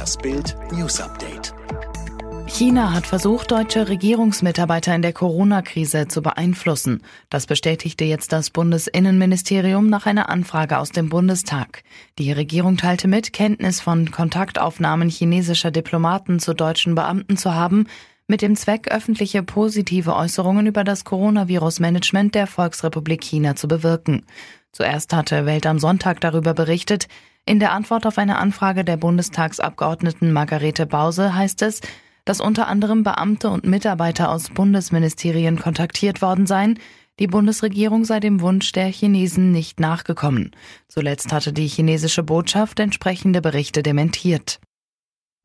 Das Bild News Update. China hat versucht, deutsche Regierungsmitarbeiter in der Corona-Krise zu beeinflussen. Das bestätigte jetzt das Bundesinnenministerium nach einer Anfrage aus dem Bundestag. Die Regierung teilte mit, Kenntnis von Kontaktaufnahmen chinesischer Diplomaten zu deutschen Beamten zu haben, mit dem Zweck, öffentliche positive Äußerungen über das Coronavirus-Management der Volksrepublik China zu bewirken. Zuerst hatte Welt am Sonntag darüber berichtet. In der Antwort auf eine Anfrage der Bundestagsabgeordneten Margarete Bause heißt es, dass unter anderem Beamte und Mitarbeiter aus Bundesministerien kontaktiert worden seien. Die Bundesregierung sei dem Wunsch der Chinesen nicht nachgekommen. Zuletzt hatte die chinesische Botschaft entsprechende Berichte dementiert.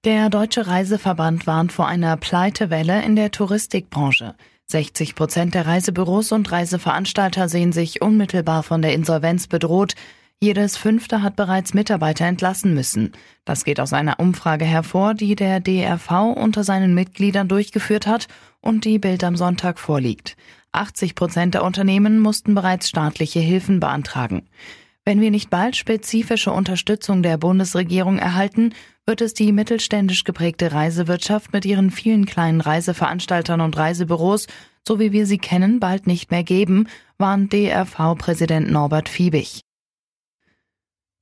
Der Deutsche Reiseverband warnt vor einer Pleitewelle in der Touristikbranche. 60 Prozent der Reisebüros und Reiseveranstalter sehen sich unmittelbar von der Insolvenz bedroht. Jedes fünfte hat bereits Mitarbeiter entlassen müssen. Das geht aus einer Umfrage hervor, die der DRV unter seinen Mitgliedern durchgeführt hat und die Bild am Sonntag vorliegt. 80 Prozent der Unternehmen mussten bereits staatliche Hilfen beantragen. Wenn wir nicht bald spezifische Unterstützung der Bundesregierung erhalten, wird es die mittelständisch geprägte Reisewirtschaft mit ihren vielen kleinen Reiseveranstaltern und Reisebüros, so wie wir sie kennen, bald nicht mehr geben, warnt DRV-Präsident Norbert Fiebig.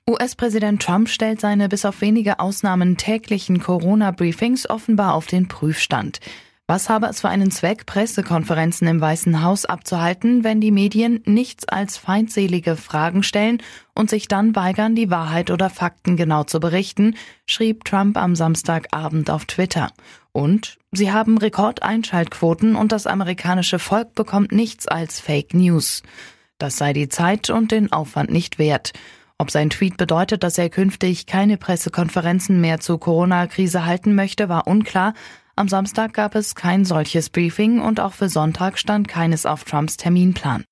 US-Präsident Trump stellt seine bis auf wenige Ausnahmen täglichen Corona-Briefings offenbar auf den Prüfstand. Was habe es für einen Zweck, Pressekonferenzen im Weißen Haus abzuhalten, wenn die Medien nichts als feindselige Fragen stellen und sich dann weigern, die Wahrheit oder Fakten genau zu berichten, schrieb Trump am Samstagabend auf Twitter. Und sie haben Rekordeinschaltquoten und das amerikanische Volk bekommt nichts als Fake News. Das sei die Zeit und den Aufwand nicht wert. Ob sein Tweet bedeutet, dass er künftig keine Pressekonferenzen mehr zur Corona-Krise halten möchte, war unklar, am Samstag gab es kein solches Briefing und auch für Sonntag stand keines auf Trumps Terminplan.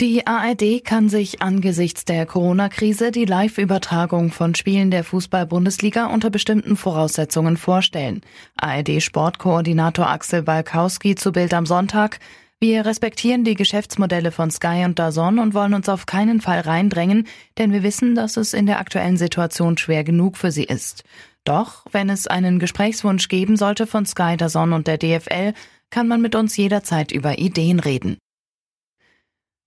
Die ARD kann sich angesichts der Corona-Krise die Live-Übertragung von Spielen der Fußball-Bundesliga unter bestimmten Voraussetzungen vorstellen. ARD-Sportkoordinator Axel Balkowski zu Bild am Sonntag. Wir respektieren die Geschäftsmodelle von Sky und Dazon und wollen uns auf keinen Fall reindrängen, denn wir wissen, dass es in der aktuellen Situation schwer genug für sie ist. Doch, wenn es einen Gesprächswunsch geben sollte von Sky, Dazon und der DFL, kann man mit uns jederzeit über Ideen reden.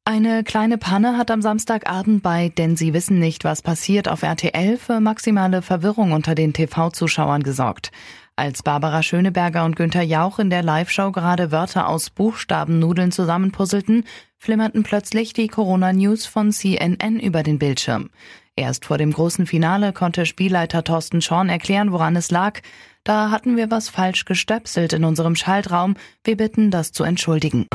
Eine kleine Panne hat am Samstagabend bei Denn Sie wissen nicht, was passiert auf RTL für maximale Verwirrung unter den TV-Zuschauern gesorgt. Als Barbara Schöneberger und Günther Jauch in der Live-Show gerade Wörter aus Buchstabennudeln zusammenpuzzelten, flimmerten plötzlich die Corona-News von CNN über den Bildschirm. Erst vor dem großen Finale konnte Spielleiter Thorsten Schorn erklären, woran es lag. Da hatten wir was falsch gestöpselt in unserem Schaltraum. Wir bitten, das zu entschuldigen.